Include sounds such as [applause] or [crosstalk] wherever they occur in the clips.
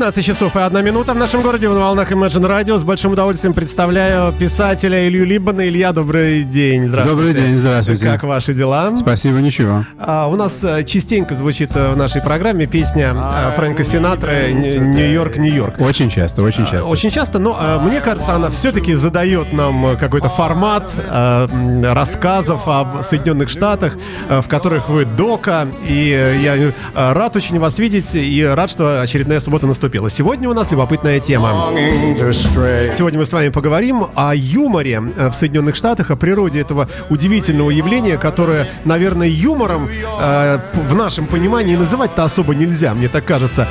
19 часов и одна минута в нашем городе на волнах Imagine Radio. С большим удовольствием представляю писателя Илью Либана. Илья, добрый день. Здравствуйте. Добрый день, здравствуйте. Как ваши дела? Спасибо, ничего. А, у нас э, частенько звучит э, в нашей программе песня э, Фрэнка Синатры «Нью-Йорк, Нью-Йорк». Очень часто, очень часто. Очень часто, но мне кажется, она все-таки задает нам какой-то формат рассказов об Соединенных Штатах, в которых вы дока. И я рад очень вас видеть и рад, что очередная суббота наступила. Сегодня у нас любопытная тема. Сегодня мы с вами поговорим о юморе в Соединенных Штатах, о природе этого удивительного явления, которое, наверное, юмором э, в нашем понимании называть-то особо нельзя, мне так кажется.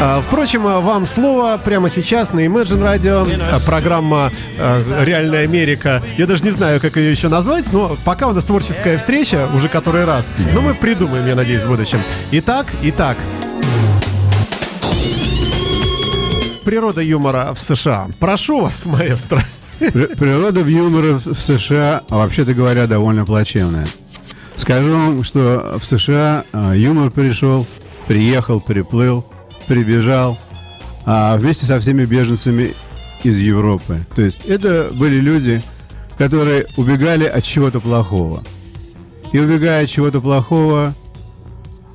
Э, впрочем, вам слово прямо сейчас на Imagine Radio. Э, программа э, «Реальная Америка». Я даже не знаю, как ее еще назвать, но пока у нас творческая встреча, уже который раз. Но мы придумаем, я надеюсь, в будущем. Итак, итак, природа юмора в США. Прошу вас, маэстро. Природа юмора в США, вообще-то говоря, довольно плачевная. Скажу вам, что в США а, юмор пришел, приехал, приплыл, прибежал а вместе со всеми беженцами из Европы. То есть это были люди, которые убегали от чего-то плохого. И убегая от чего-то плохого,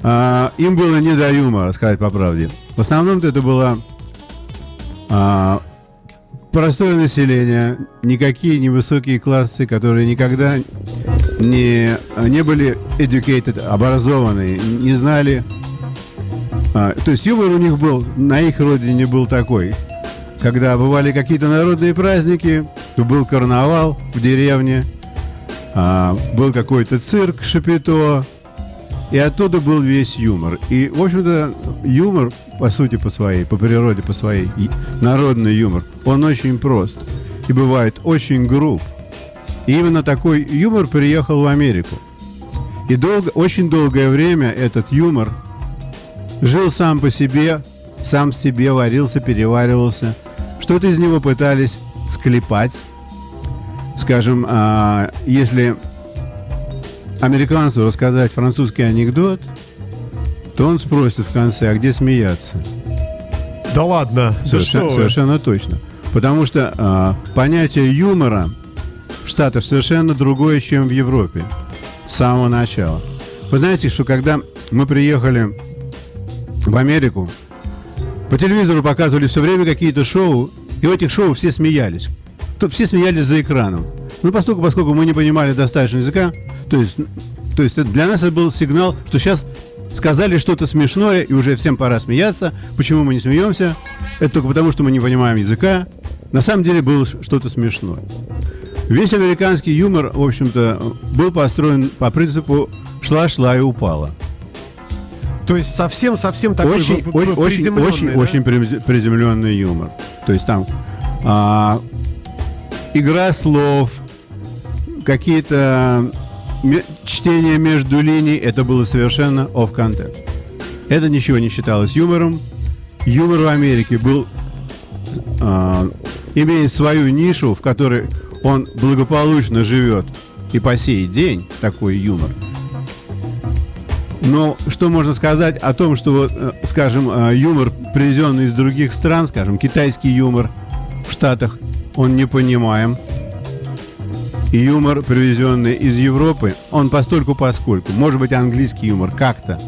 а, им было не до юмора, сказать по правде. В основном это была а, простое население, никакие невысокие классы, которые никогда не, не были educated, образованные, не знали. А, то есть юмор у них был, на их родине был такой. Когда бывали какие-то народные праздники, то был карнавал в деревне, а, был какой-то цирк, шапито, и оттуда был весь юмор. И, в общем-то, юмор, по сути, по своей, по природе, по своей, народный юмор, он очень прост. И бывает очень груб. И именно такой юмор приехал в Америку. И долго, очень долгое время этот юмор жил сам по себе, сам себе варился, переваривался. Что-то из него пытались склепать. Скажем, а, если американцу рассказать французский анекдот, то он спросит в конце, а где смеяться? Да ладно, совершенно, да совершенно точно. Потому что а, понятие юмора в Штатах совершенно другое, чем в Европе с самого начала. Вы знаете, что когда мы приехали в Америку, по телевизору показывали все время какие-то шоу, и в этих шоу все смеялись. Тут все смеялись за экраном. Ну, поскольку, поскольку мы не понимали достаточно языка, то есть, то есть для нас это был сигнал, что сейчас сказали что-то смешное, и уже всем пора смеяться. Почему мы не смеемся? Это только потому, что мы не понимаем языка. На самом деле было что-то смешное. Весь американский юмор, в общем-то, был построен по принципу «шла-шла и упала». То есть совсем-совсем такой очень, очень, очень, очень, да? очень приземленный юмор. То есть там а, игра слов, какие-то чтение между линий, это было совершенно off context. Это ничего не считалось юмором. Юмор в Америке был э, имеет свою нишу, в которой он благополучно живет и по сей день такой юмор. Но что можно сказать о том, что, вот, э, скажем, э, юмор, привезенный из других стран, скажем, китайский юмор в Штатах, он не понимаем юмор, привезенный из Европы, он постольку поскольку. Может быть, английский юмор как-то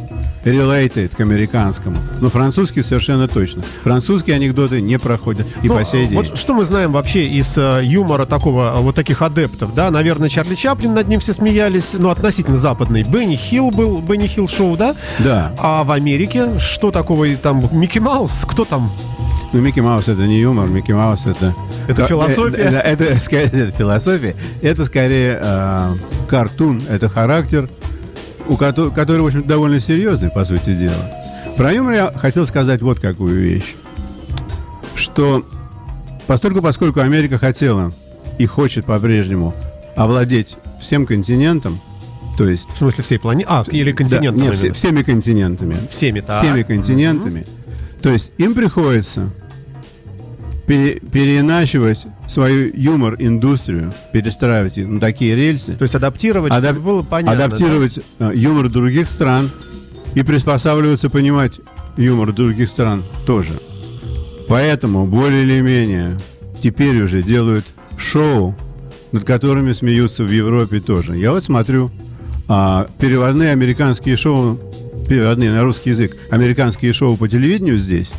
related к американскому. Но французский совершенно точно. Французские анекдоты не проходят и ну, по сей день. Вот что мы знаем вообще из uh, юмора такого, вот таких адептов, да? Наверное, Чарли Чаплин над ним все смеялись, ну, относительно западный. Бенни Хилл был, Бенни Хилл шоу, да? Да. А в Америке что такого там? Микки Маус? Кто там? Ну, Микки Маус это не юмор, Микки Маус это... Это философия? Это, это, это, скорее, это философия. Это скорее э, картун, это характер, у которого, который, в общем довольно серьезный, по сути дела. Про юмор я хотел сказать вот какую вещь. Что постольку, поскольку Америка хотела и хочет по-прежнему овладеть всем континентом, то есть... В смысле всей планеты? А, или континентами? Да, нет, все, всеми континентами. Всеми, так. Всеми континентами. Угу. То есть им приходится пере, переиначивать свою юмор-индустрию, перестраивать на такие рельсы. То есть адаптировать, адап- было понятно, Адаптировать да? Э, юмор других стран и приспосабливаться понимать юмор других стран тоже. Поэтому более или менее теперь уже делают шоу, над которыми смеются в Европе тоже. Я вот смотрю а, переводные американские шоу, переводные на русский язык, американские шоу по телевидению здесь.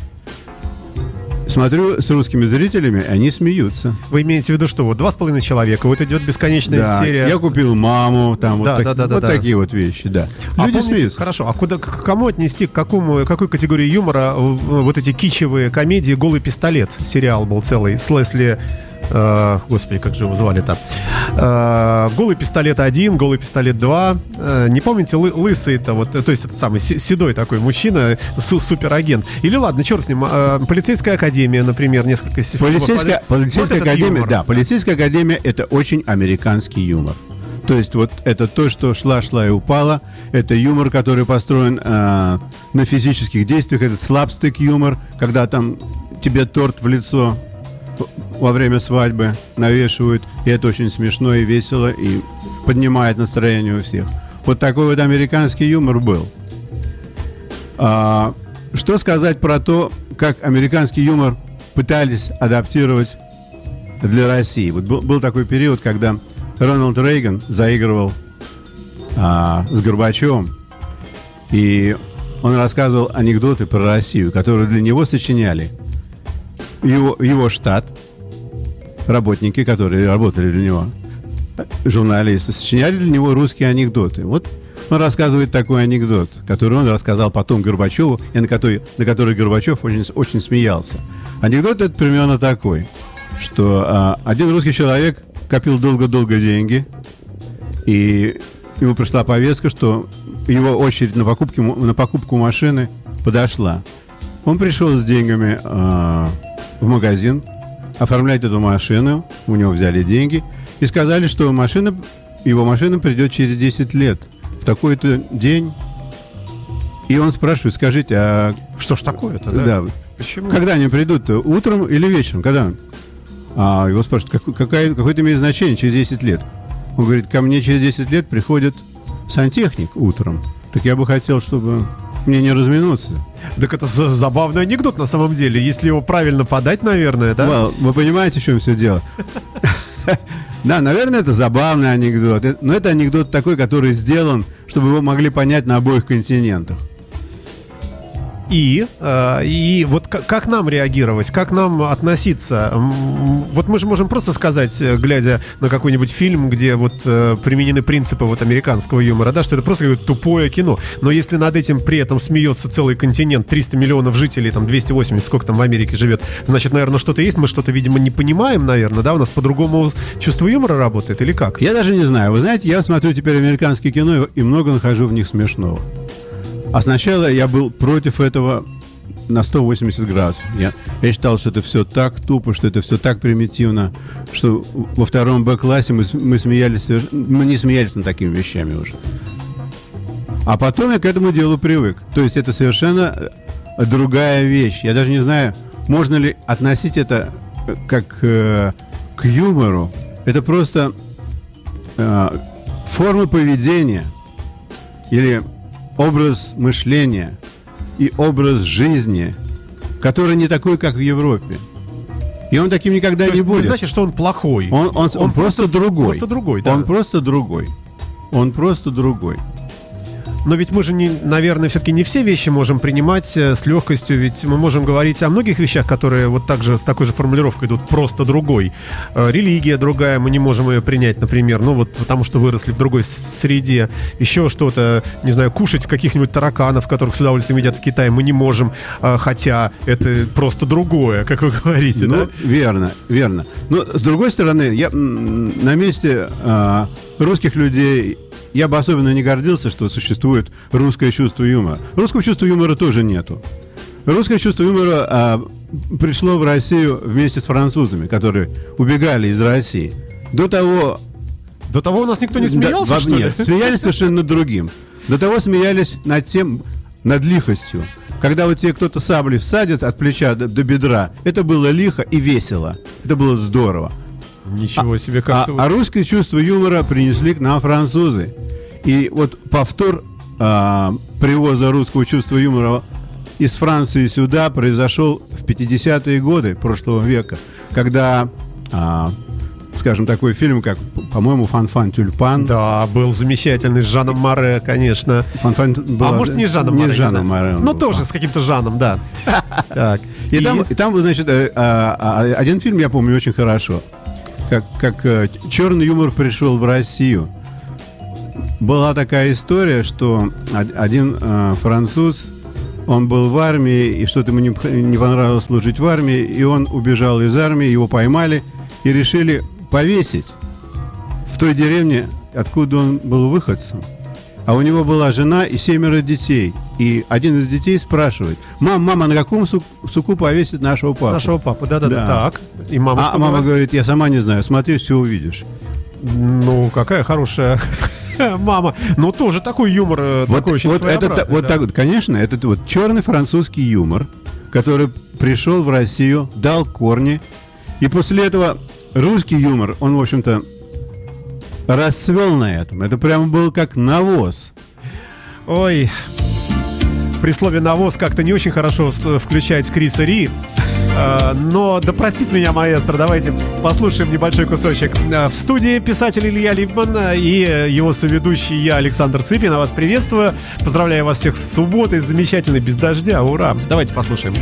Смотрю с русскими зрителями, они смеются. Вы имеете в виду, что вот два с половиной человека, вот идет бесконечная Да, серия. я купил маму, там Да, вот, да, так- да, да, вот да. такие вот вещи, да. А Люди помните- смеются. Хорошо, а куда, к кому отнести, к какому, какой категории юмора вот эти кичевые комедии «Голый пистолет» сериал был целый с Лесли... э, господи, как же его звали-то? Э, «Голый пистолет 1», «Голый пистолет 2». Э, не помните, лы- лысый-то, вот, э, то есть это самый се- седой такой мужчина, су- суперагент. Или ладно, черт с ним, э, «Полицейская академия», например, несколько... Полицейская, вот полицейская этот академия, юмор. да, полицейская академия это очень американский юмор. То есть вот это то, что шла-шла и упала, это юмор, который построен э, на физических действиях, это слабстык юмор, когда там тебе торт в лицо во время свадьбы навешивают, и это очень смешно и весело, и поднимает настроение у всех. Вот такой вот американский юмор был. А, что сказать про то, как американский юмор пытались адаптировать для России? Вот был, был такой период, когда Рональд Рейган заигрывал а, с Горбачевым, и он рассказывал анекдоты про Россию, которые для него сочиняли его, его штат, работники, которые работали для него, журналисты, сочиняли для него русские анекдоты. Вот он рассказывает такой анекдот, который он рассказал потом Горбачеву, и на который, на который Горбачев очень, очень смеялся. Анекдот это примерно такой, что а, один русский человек копил долго-долго деньги, и ему пришла повестка, что его очередь на, покупки, на покупку машины подошла. Он пришел с деньгами а, в магазин, оформлять эту машину, у него взяли деньги и сказали, что машина, его машина придет через 10 лет в такой-то день. И он спрашивает, скажите, а Что ж такое-то, да? да, Почему? когда они придут? Утром или вечером? Когда? А его спрашивают, как, какая, какое это имеет значение через 10 лет? Он говорит, ко мне через 10 лет приходит сантехник утром. Так я бы хотел, чтобы мне не разминуться. Так это за- забавный анекдот на самом деле, если его правильно подать, наверное, да? Well, вы понимаете, в чем все дело? [laughs] Да, наверное, это забавный анекдот. Э, Но это анекдот такой, который сделан, чтобы его могли понять на обоих континентах. И, э, и вот как нам реагировать, как нам относиться? Вот мы же можем просто сказать, э, глядя на какой-нибудь фильм, где вот э, применены принципы вот американского юмора, да, что это просто какое-то тупое кино. Но если над этим при этом смеется целый континент, 300 миллионов жителей, там 280, сколько там в Америке живет, значит, наверное, что-то есть, мы что-то, видимо, не понимаем, наверное, да, у нас по-другому чувство юмора работает или как? Я даже не знаю. Вы знаете, я смотрю теперь американские кино и много нахожу в них смешного. А сначала я был против этого на 180 градусов. Я, я считал, что это все так тупо, что это все так примитивно, что во втором Б-классе мы, мы смеялись, мы не смеялись над такими вещами уже. А потом я к этому делу привык. То есть это совершенно э, другая вещь. Я даже не знаю, можно ли относить это э, как э, к юмору. Это просто э, форма поведения или образ мышления и образ жизни, который не такой, как в Европе. И он таким никогда То не будет. значит, что он плохой. Он, он- он просто другой. Просто другой, да. Он просто другой. Он просто другой. Но ведь мы же, не, наверное, все-таки не все вещи можем принимать э, с легкостью, ведь мы можем говорить о многих вещах, которые вот так же с такой же формулировкой идут просто другой. Э, Религия другая, мы не можем ее принять, например, ну вот потому что выросли в другой среде. Еще что-то, не знаю, кушать каких-нибудь тараканов, которых с удовольствием едят в Китае, мы не можем, э, хотя это просто другое, как вы говорите, Ну, да? верно, верно. Но с другой стороны, я на месте а, русских людей я бы особенно не гордился, что существует русское чувство юмора. Русского чувства юмора тоже нету. Русское чувство юмора а, пришло в Россию вместе с французами, которые убегали из России. До того До того у нас никто не да, смеялся, во- что ли? Нет, смеялись совершенно над другим. До того смеялись над тем, над лихостью. Когда вот тебе кто-то саблей всадит от плеча до, до бедра, это было лихо и весело. Это было здорово. Ничего себе, А, как-то... вот- а русское чувство юмора принесли к нам французы. И вот повтор а, привоза русского чувства юмора из Франции сюда произошел в в 50-е годы прошлого века, когда а, скажем, такой фильм, как, по-моему, «Фан-фан тюльпан». Да, был замечательный с Жаном Маре, конечно. «Фан-фан» была, а может, не с Жаном не Маре? Не с Жаном Маре. Ну, тоже с каким-то Жаном, да. [laughs] Так. И, и... Там, и там, значит, э, э, один фильм я помню очень хорошо. Как, как э, черный юмор пришел в Россию. Была такая история, что один э, француз, он был в армии, и что-то ему не, не понравилось служить в армии, и он убежал из армии, его поймали и решили повесить в той деревне, откуда он был выходцем. А у него была жена и семеро детей. И один из детей спрашивает, мам, мама, на каком суку повесит нашего папу? Нашего папу, да-да-да. Так. И мама а мама говорит, я сама не знаю, смотри, все увидишь. Ну, какая хорошая [laughs] мама. Ну, тоже такой юмор, э, вот, такой очень вот это, Вот так вот, конечно, это вот черный французский юмор, который пришел в Россию, дал корни, и после этого русский юмор, он, в общем-то, расцвел на этом. Это прямо был как навоз. Ой, при слове навоз как-то не очень хорошо включать Криса Ри. А, но да простит меня маэстро, давайте послушаем небольшой кусочек. А, в студии писатель Илья Липман и его соведущий я, Александр Цыпин. Я вас приветствую. Поздравляю вас всех с субботой, замечательной, без дождя. Ура! Давайте послушаем.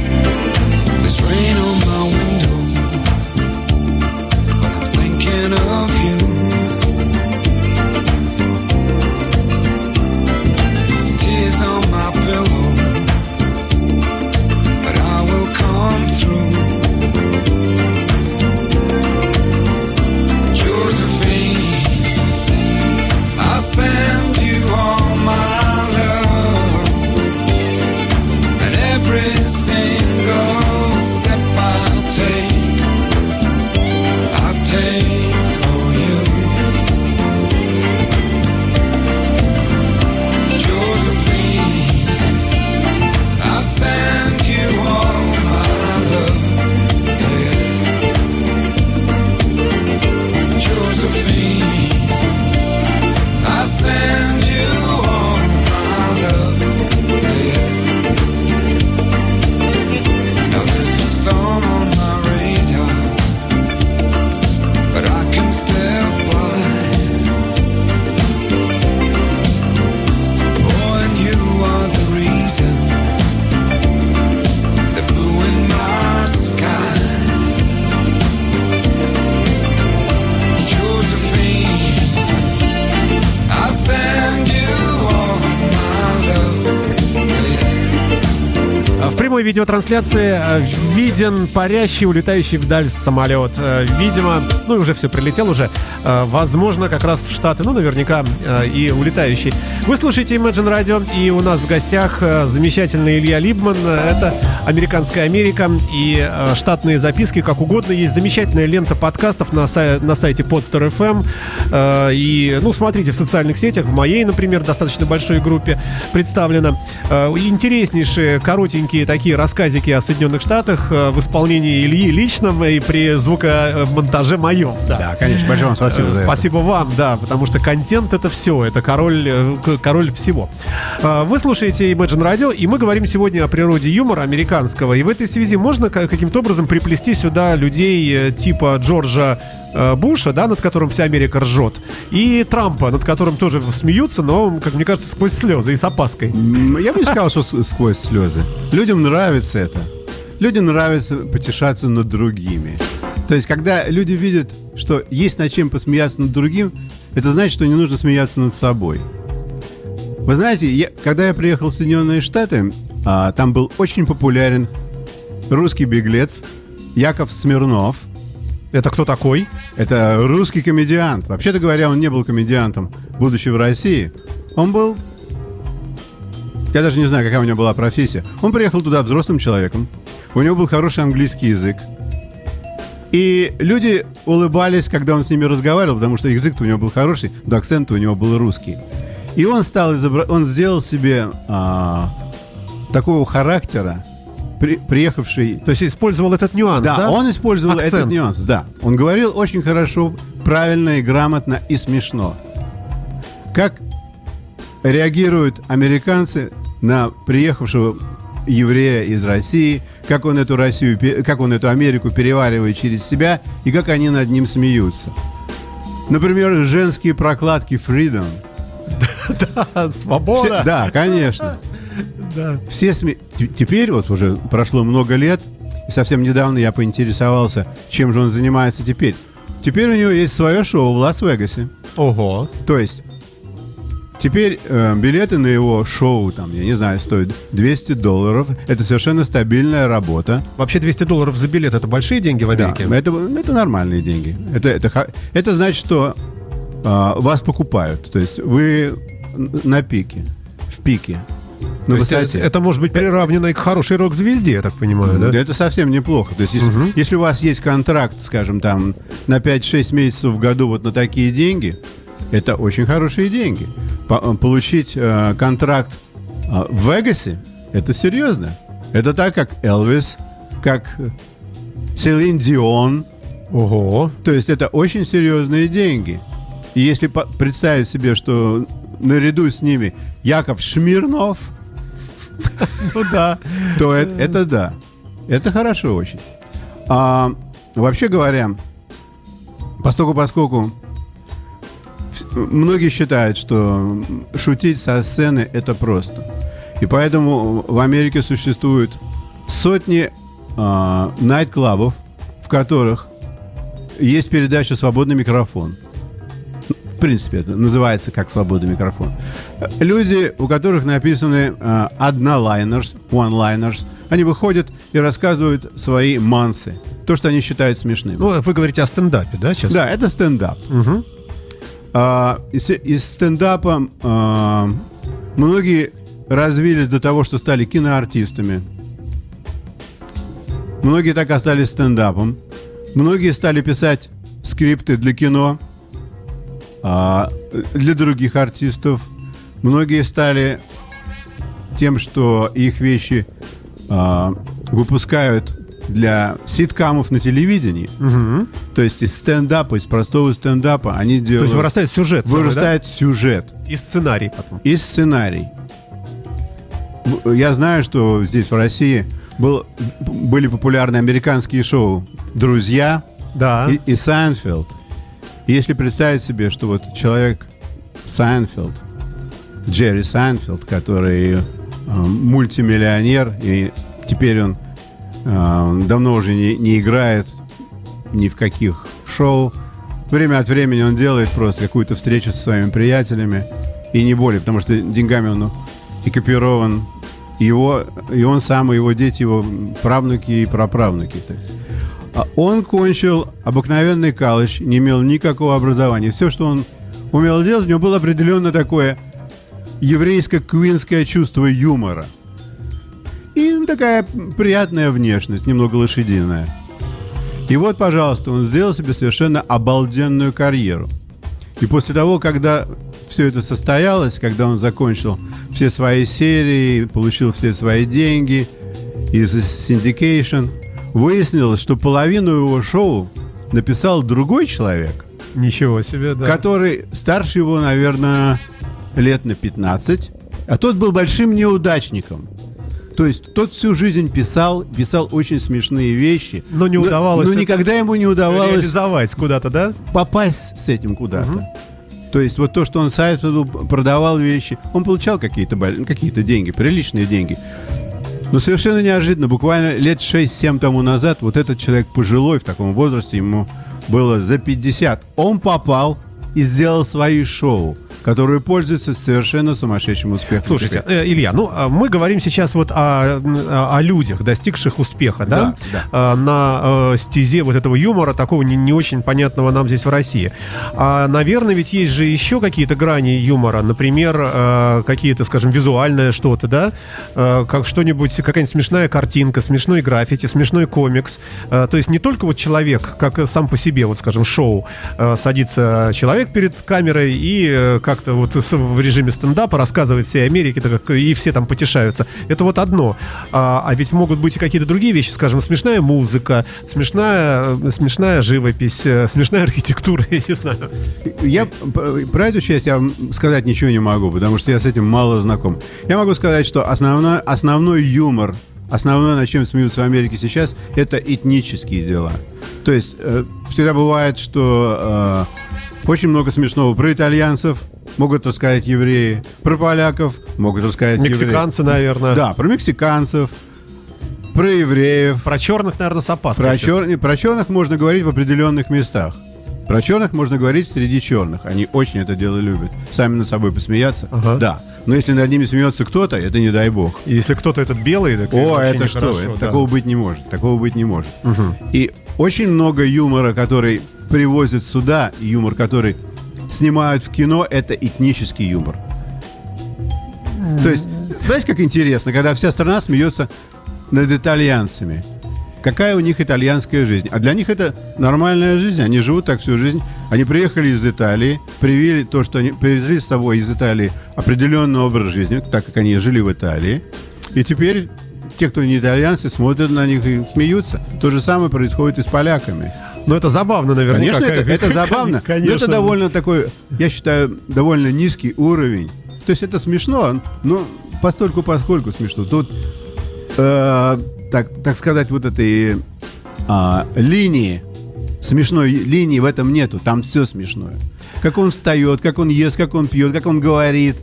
Видеотрансляции э, виден парящий, улетающий вдаль самолет. Э, видимо, ну и уже все прилетел уже. Э, возможно, как раз в Штаты, ну наверняка и улетающий. Вы слушаете Imagine Radio, и у нас в гостях замечательный Илья Либман. Это «Американская Америка» и штатные записки, как угодно. Есть замечательная лента подкастов на, сай- на сайте Podster.fm. И, ну, смотрите в социальных сетях, в моей, например, достаточно большой группе представлена. Интереснейшие, коротенькие такие рассказики о Соединенных Штатах э, в исполнении Ильи личном и при звукомонтаже моем. Да, да конечно. Большое вам спасибо за Спасибо это. вам, да, потому что контент это все, это король, э, король всего. Э, вы слушаете Imagine Radio, и мы говорим сегодня о природе юмора американского. И в этой связи можно каким-то образом приплести сюда людей типа Джорджа Буша, да, над которым вся Америка ржет, и Трампа, над которым тоже смеются, но, как мне кажется, сквозь слезы и с опаской. Я бы не сказал, что сквозь слезы. Людям нравится нравится это. Людям нравится потешаться над другими. То есть, когда люди видят, что есть над чем посмеяться над другим, это значит, что не нужно смеяться над собой. Вы знаете, я, когда я приехал в Соединенные Штаты, а, там был очень популярен русский беглец Яков Смирнов. Это кто такой? Это русский комедиант. Вообще-то говоря, он не был комедиантом, будучи в России. Он был я даже не знаю, какая у него была профессия. Он приехал туда взрослым человеком. У него был хороший английский язык. И люди улыбались, когда он с ними разговаривал, потому что язык у него был хороший, но акцент у него был русский. И он стал изобра... он сделал себе а, такого характера, при... приехавший. То есть использовал этот нюанс, да? Да, он использовал акцент. этот нюанс, да. Он говорил очень хорошо, правильно и грамотно и смешно. Как реагируют американцы на приехавшего еврея из России, как он эту Россию, как он эту Америку переваривает через себя и как они над ним смеются. Например, женские прокладки Freedom. [laughs] Все- Свобода. да, конечно. [laughs] Да. Все сме... Теперь вот уже прошло много лет, и совсем недавно я поинтересовался, чем же он занимается теперь. Теперь у него есть свое шоу в Лас-Вегасе. Ого. То есть теперь э, билеты на его шоу, там, я не знаю, стоят 200 долларов. Это совершенно стабильная работа. Вообще 200 долларов за билет это большие деньги в Да, Америке? это, это нормальные деньги. Это, это, это значит, что а, вас покупают. То есть вы на пике, в пике, на высоте. это, это может быть приравнено и к хорошей рок-звезде, я так понимаю, да? Да Это совсем неплохо. То есть, если, Мгм. если у вас есть контракт, скажем, там, на 5-6 месяцев в году вот на такие деньги, это очень хорошие деньги. По- э, получить э, контракт э, в Вегасе, это серьезно. Это так, как Элвис, как э, Селин Дион. Ого. То есть, это очень серьезные деньги. И если по- представить себе, что наряду с ними Яков Шмирнов, [laughs] Ну да. то это, это да. Это хорошо очень. А, вообще говоря, поскольку, поскольку многие считают, что шутить со сцены это просто. И поэтому в Америке существуют сотни а, найт-клабов, в которых есть передача «Свободный микрофон». В принципе, это называется как «Свободный микрофон». Люди, у которых написаны э, однолайнерс, one-liners, они выходят и рассказывают свои мансы, то, что они считают смешным. Ну, вы говорите о стендапе, да, сейчас? да, это стендап. Мгм. А, из, из стендапа а, многие развились до того, что стали киноартистами. Многие так остались стендапом. Многие стали писать скрипты для кино, а, для других артистов. Многие стали тем, что их вещи выпускают для ситкамов на телевидении. Мгм. То есть из стендапа, из простого стендапа они То делают... есть вырастает сюжет. целый, Вырастает сюжет да? И сценарий потом. и сценарий. Я знаю, что здесь, в России, был, были популярны американские шоу «Друзья» Да. и, и «Seinfeld». И если представить себе, что вот человек Сайнфелд, Джерри Сайнфелд, который э, мультимиллионер, и теперь он давно уже не, не играет ни в каких шоу. Время от времени он делает просто какую-то встречу со своими приятелями, и не более, потому что деньгами он экипирован. Его, и он сам, и его дети, его правнуки и праправнуки. То есть. А он кончил обыкновенный колледж, не имел никакого образования. Все, что он умел делать, у него было определенно такое еврейско-квинское чувство юмора. И такая приятная внешность, немного лошадиная. И вот, пожалуйста, он сделал себе совершенно обалденную карьеру. И после того, когда все это состоялось, когда он закончил все свои серии, получил все свои деньги из syndication, выяснилось, что половину его шоу написал другой человек, Ничего себе, да. который старше его, наверное, лет на 15, а тот был большим неудачником. То есть тот всю жизнь писал, писал очень смешные вещи. Но не удавалось Но, это никогда ему не удавалось Реализовать куда-то, да? попасть с этим куда-то. То есть вот то, что он Сайтфилду продавал вещи, он получал какие-то какие-то деньги, приличные деньги. Но совершенно неожиданно, буквально лет 6-7 тому назад, вот этот человек пожилой, в таком возрасте, ему было за 50, он попал и сделал свои шоу, которые пользуются совершенно сумасшедшим успехом. Слушайте, э, Илья, ну а мы говорим сейчас вот о, о- людях, достигших успеха, да? Да, А, на э, стезе вот этого юмора, такого не, не очень понятного нам здесь в России. А, наверное, ведь есть же еще какие-то грани юмора, например, э, какие-то, скажем, визуальное что-то, да? Э, как что-нибудь, какая-нибудь смешная картинка, смешной граффити, смешной комикс. Э, то есть не только вот человек, как сам по себе, вот, скажем, шоу, э, садится человек перед камерой и э, как-то вот в режиме стендапа рассказывает всей Америке, так, и все там потешаются. Это вот одно. А, а ведь могут быть и какие-то другие вещи, скажем, смешная музыка, смешная, смешная живопись, э, смешная архитектура, [laughs] я не знаю. Я про эту часть я сказать ничего не могу, потому что я с этим мало знаком. Я могу сказать, что основной, основной юмор Основное, над чем смеются в Америке сейчас, это этнические дела. То есть э, всегда бывает, что э, очень много смешного про итальянцев, могут рассказать евреи, про поляков могут рассказать Мексиканцы, евреи. наверное. Да, про мексиканцев, про евреев. Про черных, наверное, с опаской. Про, чер... про черных можно говорить в определенных местах. Про черных можно говорить среди черных. Они очень это дело любят. Сами над собой посмеяться. Ага. Да. Но если над ними смеется кто-то, это не дай бог. И если кто-то этот белый, так О, это что? Хорошо, это, да. Такого быть не может. Такого быть не может. Угу. И очень много юмора, который привозят сюда, юмор, который снимают в кино, это этнический юмор. То есть, знаете, как интересно, когда вся страна смеется над итальянцами какая у них итальянская жизнь. А для них это нормальная жизнь. Они живут так всю жизнь. Они приехали из Италии, привели то, что они привезли с собой из Италии определенный образ жизни, так как они жили в Италии. И теперь те, кто не итальянцы, смотрят на них и смеются. То же самое происходит и с поляками. Но это забавно, наверное. Конечно, это, это забавно. Конечно. Но это довольно такой, я считаю, довольно низкий уровень. То есть это смешно, но постольку поскольку смешно. Тут э, так, так сказать, вот этой а, линии, смешной линии в этом нету. Там все смешное. Как он встает, как он ест, как он пьет, как он говорит,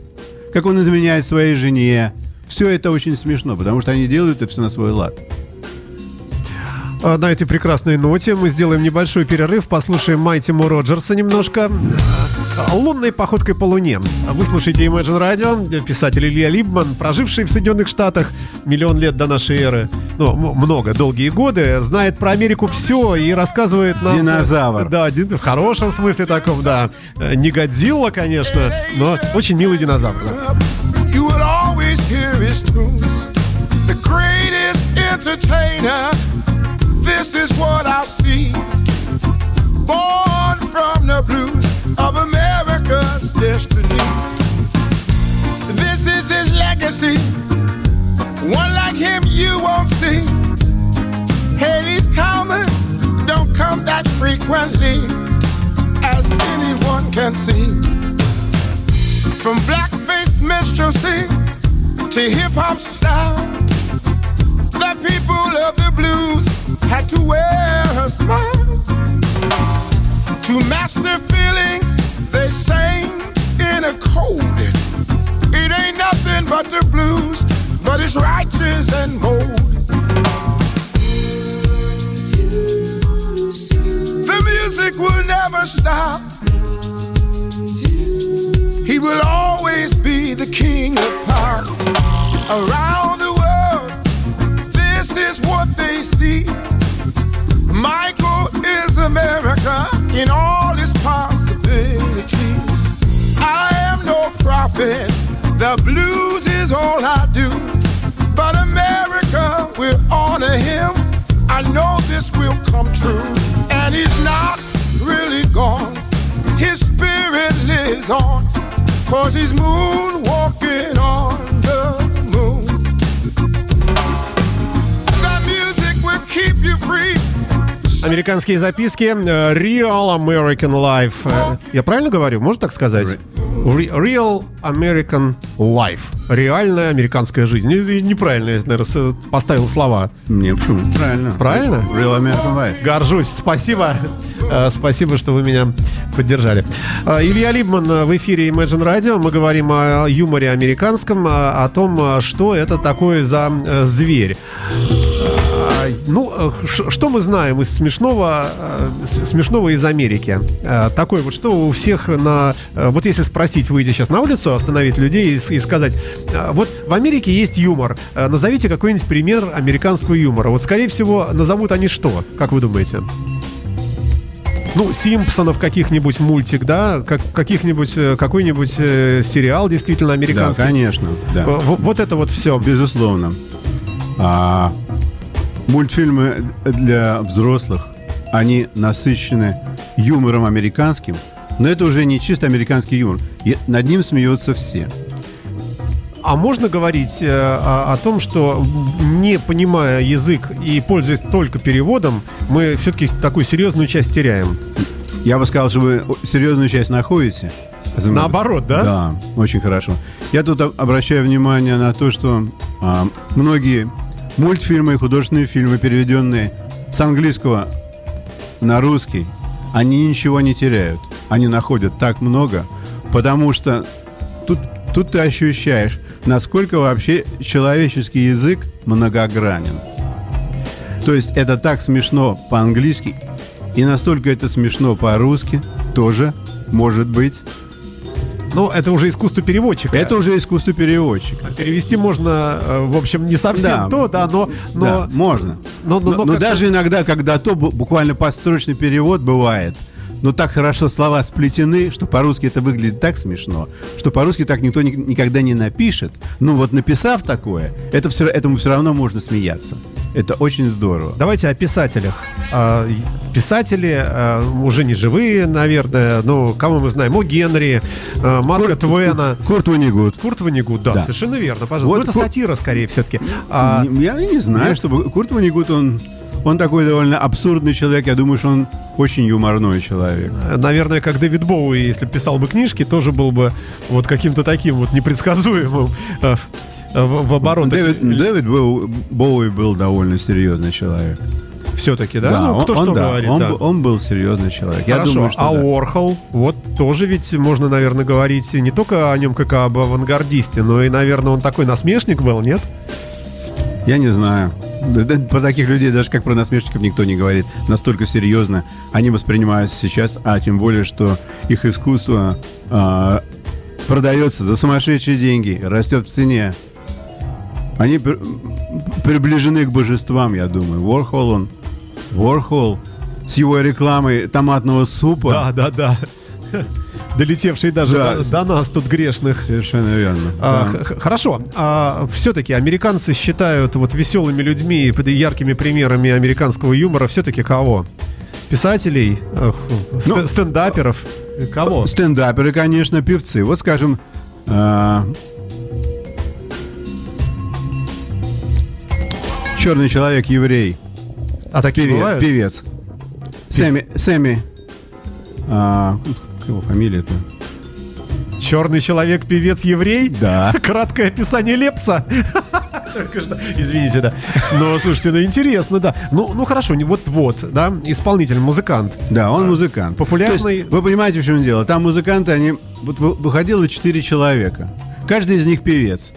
как он изменяет своей жене. Все это очень смешно, потому что они делают это все на свой лад. А, на этой прекрасной ноте мы сделаем небольшой перерыв, послушаем Майтиму Роджерса немножко. Лунной походкой по Луне. Вы слушаете Imagine Radio, писатель Илья Либман, проживший в Соединенных Штатах миллион лет до нашей эры, ну, много, долгие годы, знает про Америку все и рассказывает нам... Динозавр. Да, в хорошем смысле таком, да. Не Годзилла, конечно, но очень милый динозавр. This is what I see. Born from the blues of America's destiny. This is his legacy. One like him you won't see. Hey, he's coming, don't come that frequently, as anyone can see. From black-faced minstrelsy to hip-hop style, the people of the blues had to wear a smile to match their feelings. They sang in a code. It ain't nothing but the blues but it's righteous and bold. The music will never stop. He will always be the king of pop. Around the world, this is what they see. Michael is America in all its possibilities. I am no prophet, the blues is all I do. But America will honor him. I know this will come true. And he's not really gone. His spirit lives on. Cause he's moonwalking on the moon. The music will keep you free. Американские записки Real American Life. Я правильно говорю? Можно так сказать? Real American Life. Реальная американская жизнь. Неправильно я, наверное, поставил слова. Не, почему? Правильно. Правильно? Real American Life. Горжусь. Спасибо. Спасибо, что вы меня поддержали. Илья Либман в эфире Imagine Radio. Мы говорим о юморе американском, о том, что это такое за зверь. Ну, э, что мы знаем из смешного, э, смешного из Америки? Э, такой вот, что у всех на... Вот если спросить, выйти сейчас на улицу, остановить людей и, и сказать, вот в Америке есть юмор, назовите какой-нибудь пример американского юмора. Вот, скорее всего, назовут они что, как вы думаете? ну, Симпсонов каких-нибудь мультик, да, как, каких-нибудь, какой-нибудь э, сериал действительно американский. Да, конечно. Да. Вот, вот это вот все. Безусловно. А, Мультфильмы для взрослых, они насыщены юмором американским, Но это уже не чисто американский юмор. И над ним смеются все. А можно говорить э, о, о том, что не понимая язык и пользуясь только переводом, мы все-таки такую серьезную часть теряем? Я бы сказал, что вы серьезную часть находите. Наоборот, да? Да, очень хорошо. Я тут обращаю внимание на то, что а, многие мультфильмы и художественные фильмы, переведенные с английского на русский, они ничего не теряют. Они находят так много, потому что тут, тут ты ощущаешь, насколько вообще человеческий язык многогранен. То есть это так смешно по-английски, и настолько это смешно по-русски тоже может быть. Ну, это уже искусство переводчика. Это уже искусство переводчика. Перевести можно, э, в общем, не совсем да. то, да, но... но да, можно. Но, но, но, но даже иногда, когда то буквально подстрочный перевод бывает, но так хорошо слова сплетены, что по-русски это выглядит так смешно, что по-русски так никто ни, никогда не напишет. Ну вот написав такое, это все, этому все равно можно смеяться. Это очень здорово. Давайте о писателях. А, писатели а, уже не живые, наверное. Ну, кого мы знаем? О Генри, а, Марка Курт, Твена. Курт Ванигут. Курт Ванигут, да, да, совершенно верно, пожалуйста. Вот, ну, это Кур... сатира, скорее, все-таки. А... Я не знаю, Нет? чтобы Курт Ванигут, он он такой довольно абсурдный человек. Я думаю, что он очень юморной человек. Наверное, как Дэвид Боуи, если писал бы книжки, тоже был бы вот каким-то таким вот непредсказуемым э, в, в оборотах. Дэвид, Дэвид Боуи был довольно серьезный человек. Все-таки, да? да ну, кто он, что он, говорит. Он, да. он был серьезный человек. Хорошо, Я думаю, что а да. Уорхол, вот тоже ведь можно, наверное, говорить не только о нем как об авангардисте, но и, наверное, он такой насмешник был, нет? Я не знаю. Про таких людей даже как про насмешников никто не говорит. Настолько серьезно они воспринимаются сейчас, а тем более, что их искусство э, продается за сумасшедшие деньги, растет в цене. Они при, приближены к божествам, я думаю. Ворхол он, Ворхол с его рекламой томатного супа. Да, да, да долетевший даже да. до, до нас тут грешных. Совершенно верно. А, да. Хорошо. А, все-таки американцы считают вот веселыми людьми, яркими примерами американского юмора все-таки кого? Писателей, ну, стендаперов, кого? Стендаперы, конечно, певцы. Вот, скажем, а... черный человек еврей. А такие певец, бывают? Певец. Сэмми, Сэмми, а, его фамилия-то? Черный человек, певец, еврей? Да. [laughs] Краткое описание Лепса. [laughs] Извините, да. Но, слушайте, ну интересно, да. Ну, ну хорошо, вот-вот, да, исполнитель, музыкант. Да, он а, музыкант. Популярный. Есть, вы понимаете, в чем дело? Там музыканты, они... Вот выходило четыре человека. Каждый из них певец.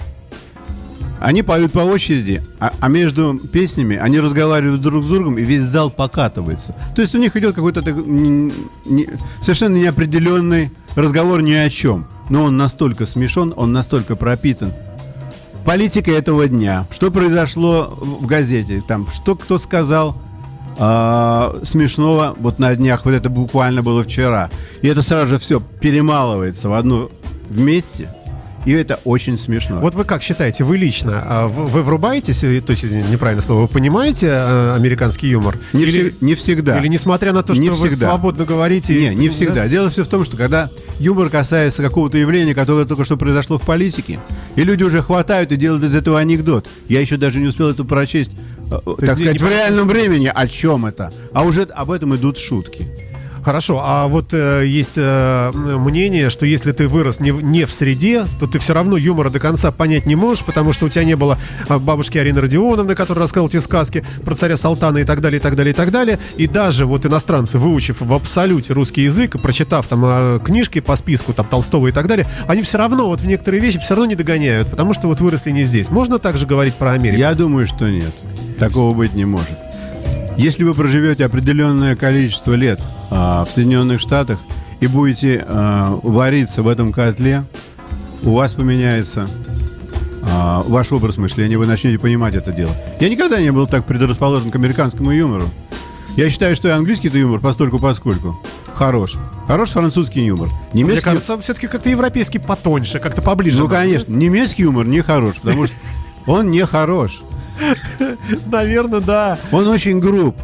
Они поют по очереди, а, а между песнями они разговаривают друг с другом, и весь зал покатывается. То есть у них идет какой-то не, не, совершенно неопределенный разговор ни о чем. Но он настолько смешон, он настолько пропитан политика этого дня. Что произошло в газете? Там, что кто сказал э, смешного вот на днях, вот это буквально было вчера. И это сразу же все перемалывается в одну вместе – и это очень смешно. Вот вы как считаете, вы лично, а вы врубаетесь, то есть неправильное слово, вы понимаете э, американский юмор? Не, или, всег, не всегда. Или несмотря на то, что не вы всегда. свободно говорите? Не, не всегда. Да? Дело все в том, что когда юмор касается какого-то явления, которое только что произошло в политике, и люди уже хватают и делают из этого анекдот. Я еще даже не успел это прочесть, э, так сказать, в реальном времени, о чем это. А уже об этом идут шутки. Хорошо, а вот э, есть э, мнение, что если ты вырос не, не в среде, то ты все равно юмора до конца понять не можешь, потому что у тебя не было а, бабушки Арины Родионовны, которая рассказывала тебе сказки про царя Салтана и так далее, и так далее, и так далее. И даже вот иностранцы, выучив в абсолюте русский язык, прочитав там э, книжки по списку там Толстого и так далее, они все равно вот в некоторые вещи все равно не догоняют, потому что вот выросли не здесь. Можно также говорить про Америку? Я думаю, что нет. Такого быть не может. Если вы проживете определенное количество лет а, в Соединенных Штатах и будете а, вариться в этом котле, у вас поменяется а, ваш образ мышления, вы начнете понимать это дело. Я никогда не был так предрасположен к американскому юмору. Я считаю, что и английский это юмор постольку поскольку хорош. Хорош французский юмор. Немецкий... Мне кажется, все-таки как-то европейский потоньше, как-то поближе. Ну, конечно. Немецкий юмор не хорош, потому что он не хорош. Наверное, да. Он очень груб.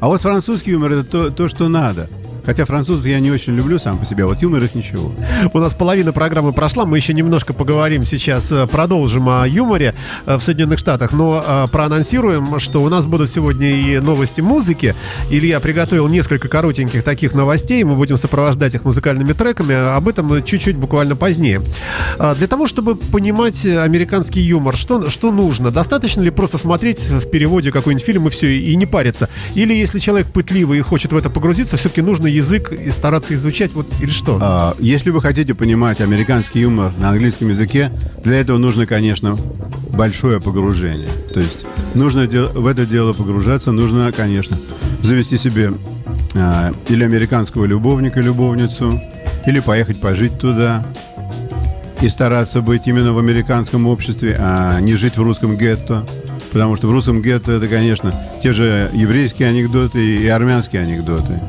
А вот французский юмор это то, то что надо. Хотя французов я не очень люблю сам по себе, а вот юмор их ничего. У нас половина программы прошла, мы еще немножко поговорим сейчас, э, продолжим о юморе э, в Соединенных Штатах, но э, проанонсируем, что у нас будут сегодня и новости музыки. Илья приготовил несколько коротеньких таких новостей, мы будем сопровождать их музыкальными треками, об этом чуть-чуть буквально позднее. Для того, чтобы понимать американский юмор, что, что нужно? Достаточно ли просто смотреть в переводе какой-нибудь фильм и все, и не париться? Или если человек пытливый и хочет в это погрузиться, все-таки нужно язык и стараться изучать, вот или что? А, если вы хотите понимать американский юмор на английском языке, для этого нужно, конечно, большое погружение. То есть нужно в это дело погружаться, нужно, конечно, завести себе а, или американского любовника, любовницу, или поехать пожить туда и стараться быть именно в американском обществе, а не жить в русском гетто. Потому что в русском гетто это, конечно, те же еврейские анекдоты и армянские анекдоты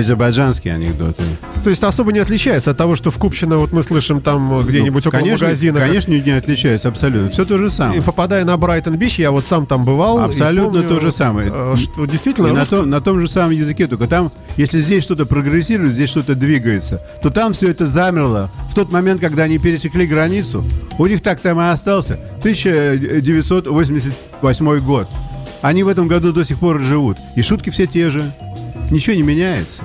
азербайджанские анекдоты. То есть особо не отличается от того, что в Купчино вот мы слышим там где-нибудь ну, около конечно, магазина. Конечно, не отличается абсолютно. Все то же самое. И попадая на Брайтон-Бич, я вот сам там бывал. Абсолютно помню, то же самое. Э, что действительно... И на, том, на том же самом языке, только там, если здесь что-то прогрессирует, здесь что-то двигается, то там все это замерло. В тот момент, когда они пересекли границу, у них так там и остался. 1988 год. Они в этом году до сих пор живут. И шутки все те же ничего не меняется.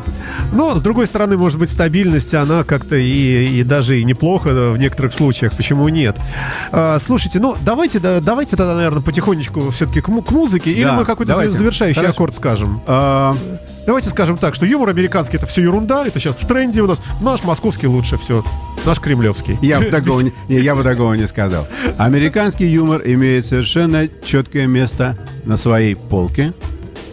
Но, с другой стороны, может быть, стабильность, она как-то и, и даже и неплохо в некоторых случаях. Почему нет? А, слушайте, ну, давайте, да, давайте тогда, наверное, потихонечку все-таки к, к музыке. Да, или мы какой-то завершающий Хорошо. аккорд скажем. А, давайте скажем так, что юмор американский это все ерунда, это сейчас в тренде у нас. Наш московский лучше все. Наш кремлевский. Я бы [laughs] такого не, не, я бы такого не сказал. Американский юмор имеет совершенно четкое место на своей полке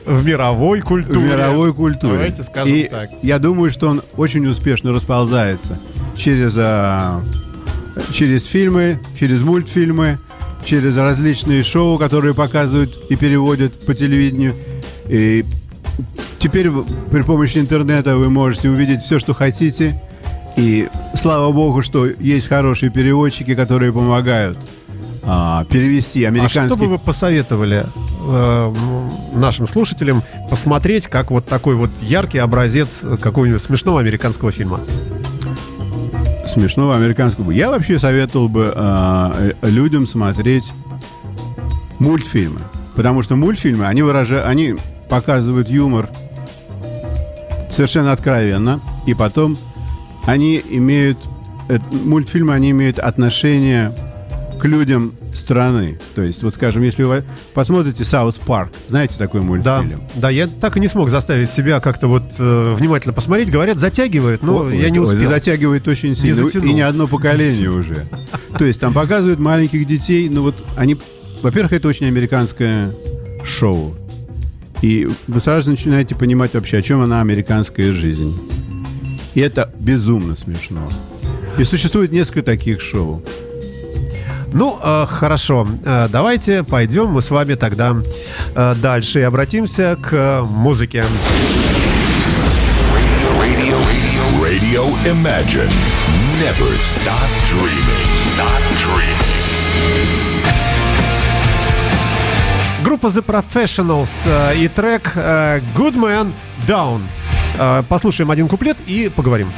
в мировой культуре. В мировой культуре. Давайте скажем и так. Я думаю, что он очень успешно расползается через, а, через фильмы, через мультфильмы, через различные шоу, которые показывают и переводят по телевидению. И теперь при помощи интернета вы можете увидеть все, что хотите. И слава богу, что есть хорошие переводчики, которые помогают а, перевести американский... А что бы вы посоветовали э, нашим слушателям посмотреть, как вот такой вот яркий образец какого-нибудь смешного американского фильма? Смешного американского. Я вообще советовал бы э, людям смотреть мультфильмы. Потому что мультфильмы, они выражают, они показывают юмор совершенно откровенно, и потом они имеют э, мультфильмы, они имеют отношение к людям страны. То есть, вот скажем, если вы посмотрите South Park, знаете такой мультфильм? Да, да, я так и не смог заставить себя как-то вот э, внимательно посмотреть. Говорят, затягивает, но ой, я не успел. Затягивает очень сильно. Не и не одно поколение уже. То есть там показывают маленьких детей, ну вот они... Во-первых, это очень американское шоу. И вы сразу начинаете понимать вообще, о чем она американская жизнь. И это безумно смешно. И существует несколько таких шоу. Ну, э, хорошо. Э, давайте пойдем мы с вами тогда э, дальше и обратимся к музыке. Radio, radio, radio Imagine. Never stop dreaming. Stop dreaming. Группа The Professionals э, и трек э, Good Man Down. Э, послушаем один куплет и поговорим.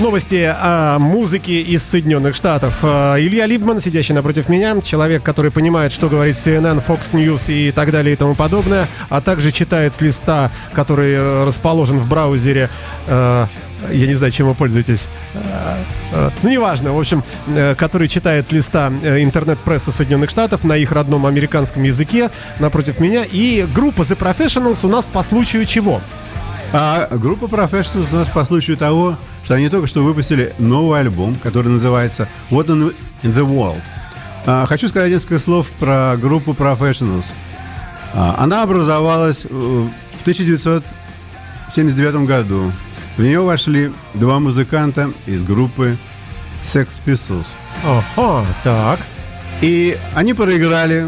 Новости о музыке из Соединенных Штатов. Э, Илья Либман, сидящий напротив меня, человек, который понимает, что говорит CNN, Fox News и так далее и тому подобное, а также читает с листа, который расположен в браузере э, я не знаю, чем вы пользуетесь, ну, неважно, в общем, который читает с листа интернет-прессы Соединенных Штатов на их родном американском языке напротив меня. И группа The Professionals у нас по случаю чего? А группа Professionals у нас по случаю того, что они только что выпустили новый альбом, который называется What in the World. А, хочу сказать несколько слов про группу Professionals. А, она образовалась э, в 1979 году. В нее вошли два музыканта из группы Sex Pistols. Ага, так. И они проиграли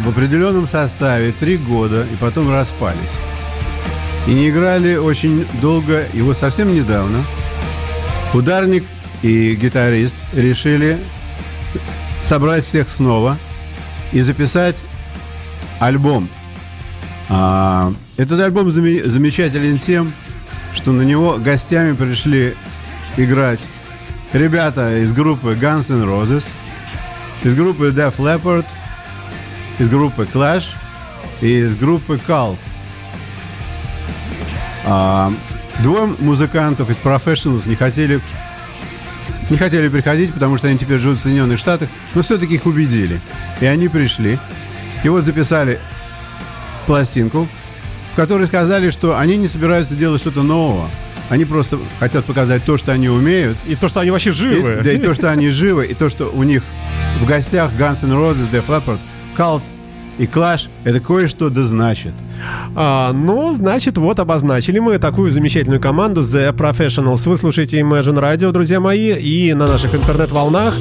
в определенном составе три года и потом распались. И не играли очень долго, вот совсем недавно ударник и гитарист решили собрать всех снова и записать альбом. А, этот альбом замечателен тем, что на него гостями пришли играть ребята из группы Guns N' Roses, из группы Def Leppard, из группы Clash и из группы Cult. А, двое музыкантов из Professionals не хотели не хотели приходить, потому что они теперь живут в Соединенных Штатах, но все-таки их убедили. И они пришли. И вот записали пластинку, в которой сказали, что они не собираются делать что-то нового. Они просто хотят показать то, что они умеют. И то, что они вообще живы. И, да, и то, что они живы, и то, что у них в гостях Guns N' Roses, Def Leppard, Cult и Clash — это кое-что да значит. А, ну, значит, вот обозначили мы такую замечательную команду The Professionals. Вы слушаете Imagine Radio, друзья мои, и на наших интернет-волнах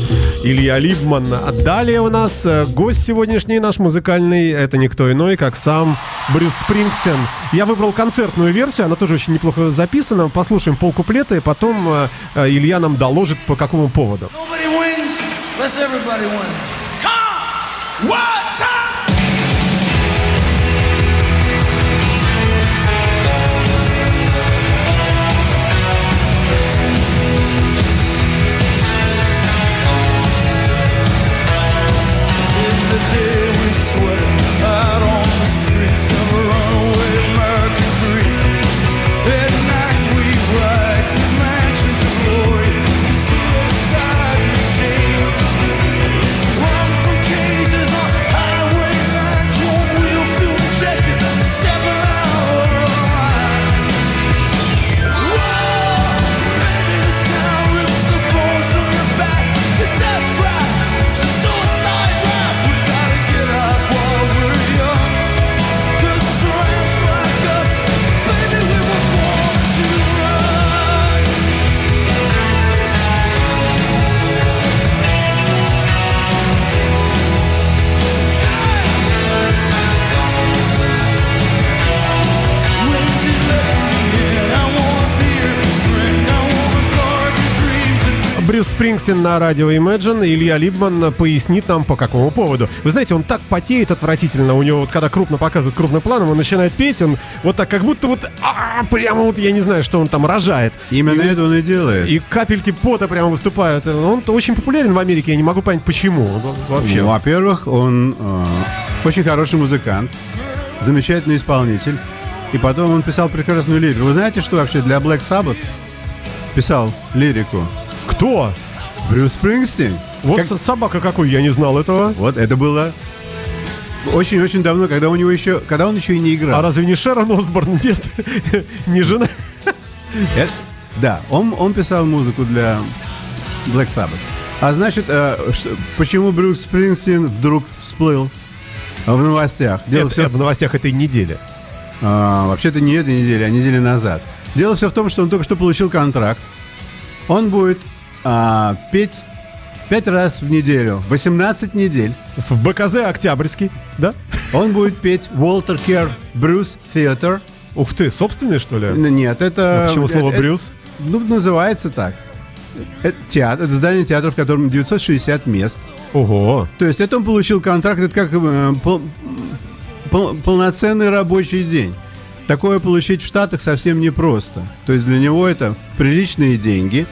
Илья Либман. Далее у нас э, гость сегодняшний наш музыкальный, это никто иной, как сам Брюс Спрингстен. Я выбрал концертную версию, она тоже очень неплохо записана. Послушаем полкуплета, и потом э, э, Илья нам доложит, по какому поводу. One time! Брюс Спрингстин на радио Imagine. Илья Либман пояснит нам, по какому поводу. Вы знаете, он так потеет отвратительно. У него вот, когда крупно показывают крупным планом, он начинает петь, он вот так, как будто вот а, прямо вот, я не знаю, что он там рожает. Именно и, это он и делает. И капельки пота прямо выступают. Он очень популярен в Америке, я не могу понять, почему вообще. Ну, во-первых, он э, очень хороший музыкант, замечательный исполнитель. И потом он писал прекрасную лирику. Вы знаете, что вообще для Black Sabbath писал лирику? Кто? Брюс Спрингстин. Вот как... собака какой, я не знал этого. Вот это было очень-очень давно, когда у него еще, когда он еще и не играл. А разве не Шерон Осборн? [laughs] Нет, [laughs] не жена. Это, да, он, он писал музыку для Black Sabbath. А значит, э, почему Брюс Спрингстин вдруг всплыл в новостях? Дело это, все... В новостях этой недели. А, вообще-то не этой недели, а недели назад. Дело все в том, что он только что получил контракт. Он будет а, петь пять раз в неделю, 18 недель. В БКЗ Октябрьский, да? Он будет петь Walter Kerr Bruce Theater. Ух ты, собственный, что ли? Нет, это... А почему слово это, Брюс? Ну, называется так. Это театр, это здание театра, в котором 960 мест. Ого! То есть это он получил контракт, это как э, пол, пол, полноценный рабочий день. Такое получить в Штатах совсем непросто. То есть для него это приличные деньги.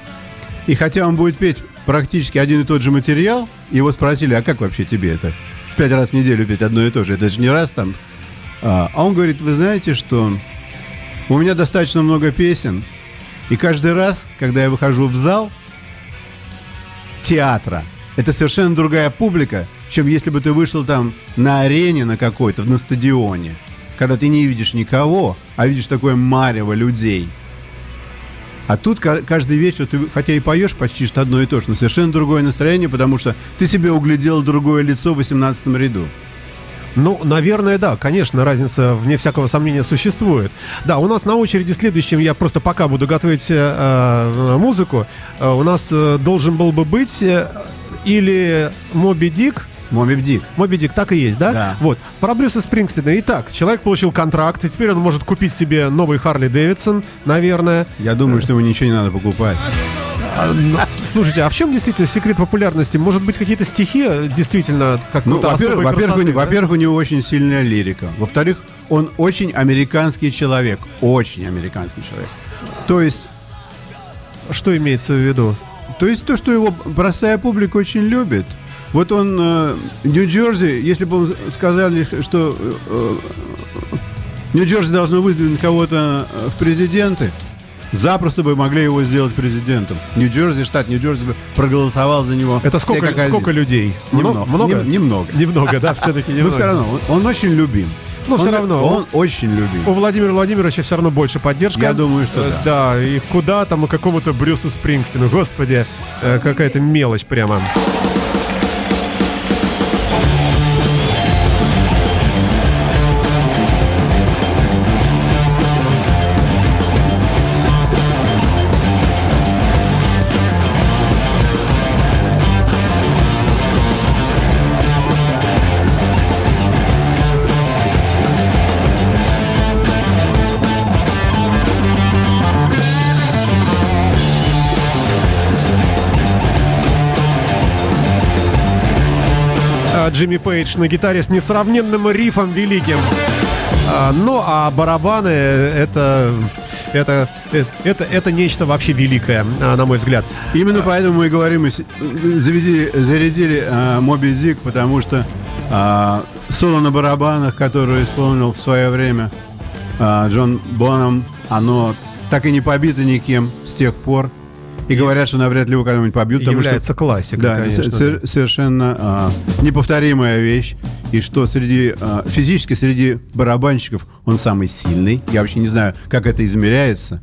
И хотя он будет петь практически один и тот же материал, его спросили, а как вообще тебе это? Пять раз в неделю петь одно и то же. Это же не раз там. А, а он говорит, вы знаете, что у меня достаточно много песен, и каждый раз, когда я выхожу в зал театра, это совершенно другая публика, чем если бы ты вышел там на арене на какой-то, на стадионе когда ты не видишь никого, а видишь такое марево людей. А тут каждый вечер ты, хотя и поешь почти что одно и то же, но совершенно другое настроение, потому что ты себе углядел другое лицо в 18 ряду. Ну, наверное, да, конечно, разница, вне всякого сомнения, существует. Да, у нас на очереди следующим, я просто пока буду готовить э, э музыку, э, у нас э, должен был бы быть э, или Моби Дик, Моби Дик. Моби Дик, так и есть, да? Да. Вот. Про Брюса Спрингстина. Итак, человек получил контракт, и теперь он может купить себе новый Харли Дэвидсон, наверное. Я думаю, что ему ничего не надо покупать. А, ну, слушайте, а в чем действительно секрет популярности? Может быть, какие-то стихи э, действительно как ну, во-первых, во-первых, да? во-первых, у него очень сильная лирика. Во-вторых, он очень американский человек. Очень американский человек. То есть... Что имеется в виду? То есть то, что его простая публика очень любит – вот он, э, Нью-Джерси, если бы он сказали, что э, э, Нью-Джерси должно выдвинуть кого-то э, в президенты, запросто бы могли его сделать президентом. Нью-Джерси, штат Нью-Джерси бы проголосовал за него. Это сколько, сколько людей? Немного. Много? Нем, немного. Немного, да, все-таки [laughs] немного. Но все равно, он, он очень любим. Ну, все равно. Он очень любим. У Владимира Владимировича все равно больше поддержка. Я думаю, что да. Да, и куда там, какому-то Брюсу Спрингстину. Господи, какая-то мелочь прямо. Джимми Пейдж на гитаре с несравненным рифом великим. А, ну, а барабаны это это, это, это нечто вообще великое, а, на мой взгляд. Именно поэтому мы говорим, заведили, зарядили а, Моби Дик, потому что а, соло на барабанах, которое исполнил в свое время а, Джон Боном, оно так и не побито никем с тех пор. И говорят, что навряд ли его когда-нибудь побьют. Является что, классикой, да, конечно. Сер- совершенно а, неповторимая вещь. И что среди а, физически среди барабанщиков он самый сильный. Я вообще не знаю, как это измеряется.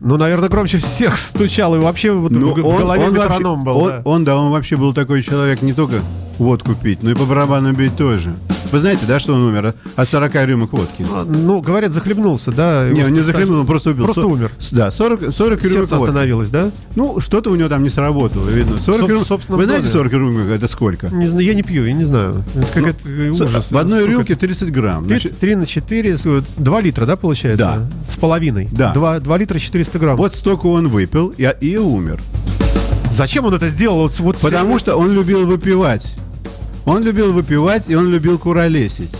Ну, наверное, громче всех [laughs] стучал и вообще вот ну, в, в голове он метроном вообще, был. Он, да. он, да, он вообще был такой человек не только водку пить, но и по барабану бить тоже. Вы знаете, да, что он умер от 40 рюмок водки? Ну, говорят, захлебнулся, да? Не, он не захлебнулся, он просто убил. Просто умер. Да, 40, 40 рюмок Сердце остановилось, да? Ну, что-то у него там не сработало, видно. 40 Соб, рюмок. Собственно, Вы знаете, 40 рюмок это сколько? Не знаю, я не пью, я не знаю. Это как ну, это ужас. В одной рюмке 30 грамм. 33 на 4, 2 литра, да, получается? Да. С половиной. Да. 2, 2 литра 400 грамм. Вот столько он выпил и, и умер. Зачем он это сделал? Вот, вот Потому все... что он любил выпивать. Он любил выпивать, и он любил куролесить.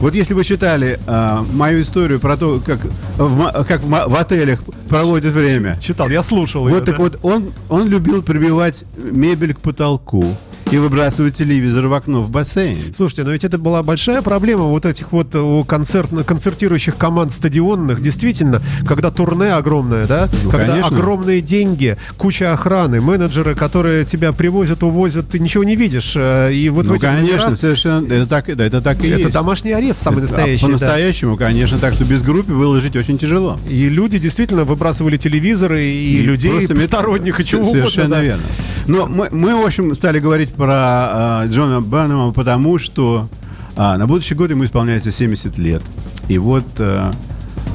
Вот если вы читали э, мою историю про то, как в, как в, в отелях проводят время. Читал, я слушал. Вот ее, так да? вот, он, он любил прибивать мебель к потолку и выбрасывать телевизор в окно в бассейн. Слушайте, но ведь это была большая проблема вот этих вот у концерт, концертирующих команд стадионных. Действительно, когда турне огромное, да? Ну, когда конечно. огромные деньги, куча охраны, менеджеры, которые тебя привозят, увозят, ты ничего не видишь. э, И вот ну, конечно, номерах... совершенно. Это так, да, это так и это есть. домашний арест самый Это, настоящий. А по-настоящему, да. конечно, так что без группы выложить очень тяжело. И люди действительно выбрасывали телевизоры и, и людей посторонних и чего Совершенно угодно, да. верно. Но мы, мы, в общем, стали говорить про э, Джона Баннема, потому что а, на будущий год ему исполняется 70 лет. И вот а,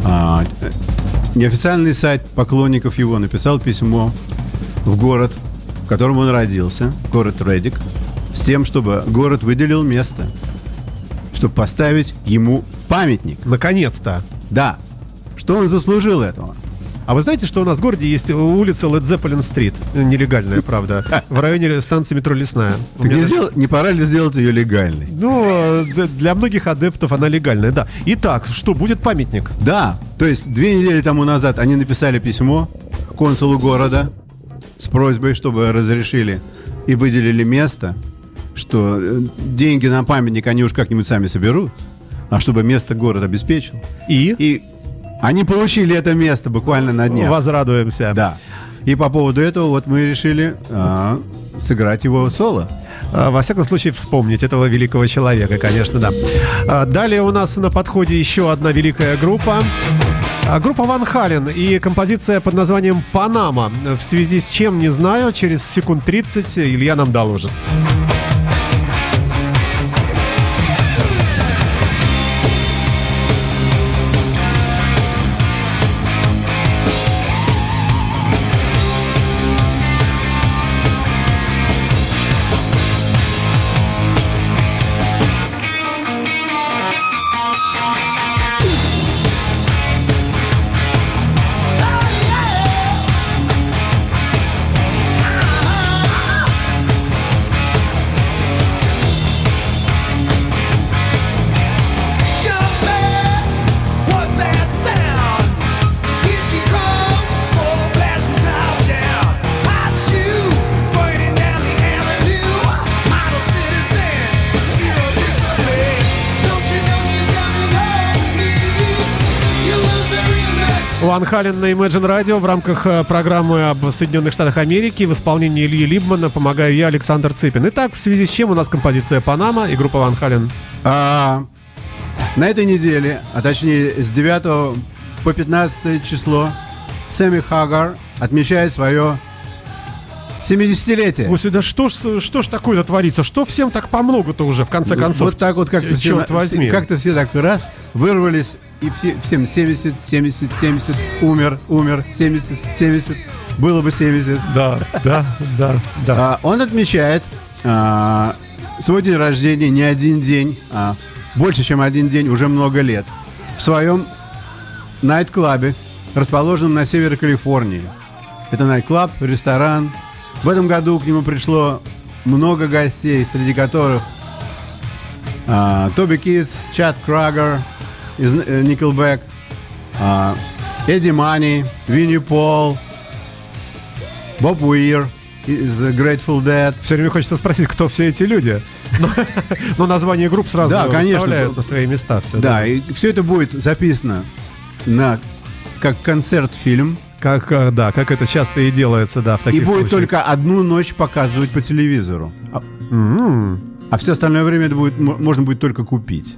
а, неофициальный сайт поклонников его написал письмо в город, в котором он родился, город Редик, с тем, чтобы город выделил место, чтобы поставить ему памятник. Наконец-то. Да, что он заслужил этого. А вы знаете, что у нас в городе есть улица Led Zeppelin Street, нелегальная, правда, в районе станции метро Лесная. Меня не, даже- сделал- не пора ли сделать ее легальной? Ну, э, для многих адептов она легальная, да. Итак, что, будет памятник? Да, то есть две недели тому назад они написали письмо консулу города с просьбой, чтобы разрешили и выделили место, что э, деньги на памятник они уж как-нибудь сами соберут, а чтобы место город обеспечил. И, И они получили это место буквально на днях. возрадуемся. Да. И по поводу этого вот мы решили а, сыграть его соло. А, Во всяком случае, вспомнить этого великого человека, конечно, да. А, Далее у нас на подходе еще одна великая группа. А, Группа Ван Хален и композиция под названием «Панама». В связи с чем, не знаю, через секунд 30 Илья нам доложит. Ван Хален на Imagine Radio в рамках э, программы об Соединенных Штатах Америки в исполнении Ильи Либмана помогаю я, Александр Цыпин. Итак, в связи с чем у нас композиция «Панама» и группа Ван Хален. А, на этой неделе, а точнее с 9 по 15 число, Сэмми Хаггар отмечает свое 70-летие. Господи, да что ж, что ж такое-то творится? Что всем так по много-то уже, в конце концов? Вот так вот как-то все, возьми. как-то все так раз вырвались, и все, всем 70, 70, 70, умер, умер, 70, 70, было бы 70. Да, да, да, да. А, он отмечает а, свой день рождения не один день, а больше, чем один день, уже много лет, в своем найт-клабе, расположенном на севере Калифорнии. Это найт-клаб, ресторан. В этом году к нему пришло много гостей, среди которых а, Тоби Китс, Чад Крагер из э, Nickelback, а, Эдди Мани, Винни Пол, Боб Уир из Grateful Dead. Все время хочется спросить, кто все эти люди. Но, [laughs] но название групп сразу Да, конечно. на свои места. Все, Да, и все это будет записано на как концерт-фильм. Как, э, да, как это часто и делается, да, в И таких будет случаях. только одну ночь показывать по телевизору. А, М, а все остальное время это будет, можно будет только купить.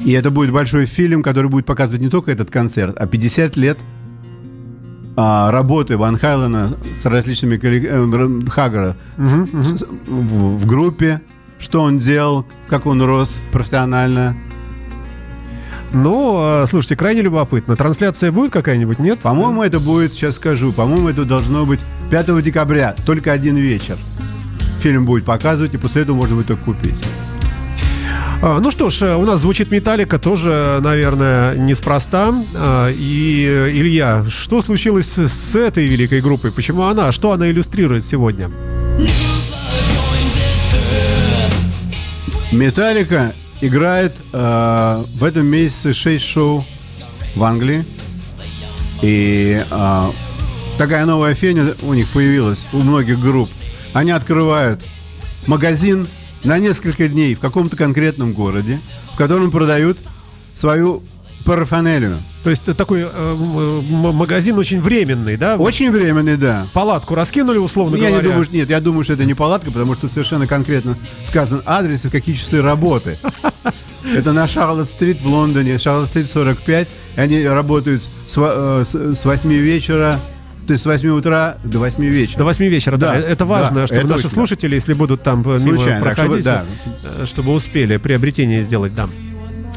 И это будет большой фильм, который будет показывать не только этот концерт, а 50 лет а, работы Ван Хайлена с различными коллег- э, Р- Хаггара с- в, в группе, что он делал, как он рос профессионально. Ну, э, слушайте, крайне любопытно. Трансляция будет какая-нибудь, нет? По-моему, это будет, сейчас скажу, по-моему, это должно быть 5 декабря, только один вечер. Фильм будет показывать, и после этого можно будет только купить. А, Ну что ж, э, у нас звучит Металлика тоже, наверное, неспроста. А, И, э, Илья, что случилось с этой великой группой? Почему она? Что она иллюстрирует сегодня? Металлика играет э, в этом месяце 6 шоу в Англии. И э, такая новая феня у них появилась, у многих групп. Они открывают магазин на несколько дней в каком-то конкретном городе, в котором продают свою парафанелию. То есть э, такой э, магазин очень временный, да? Очень временный, да. Палатку раскинули, условно Я не говоря. думаю, что- нет, я думаю, что это не палатка, потому что совершенно конкретно сказан адрес и какие часы работы. [laughs] Это на Шарлотт-стрит в Лондоне, Шарлотт-стрит 45. И они работают с, э, с- с 8 вечера, то есть с 8 утра до 8 вечера. До 8 вечера, да. Да, Это важно, да, чтобы это наши очень, слушатели, если будут там э, Случайно, проходить, чтобы- э, чтобы успели приобретение сделать, да.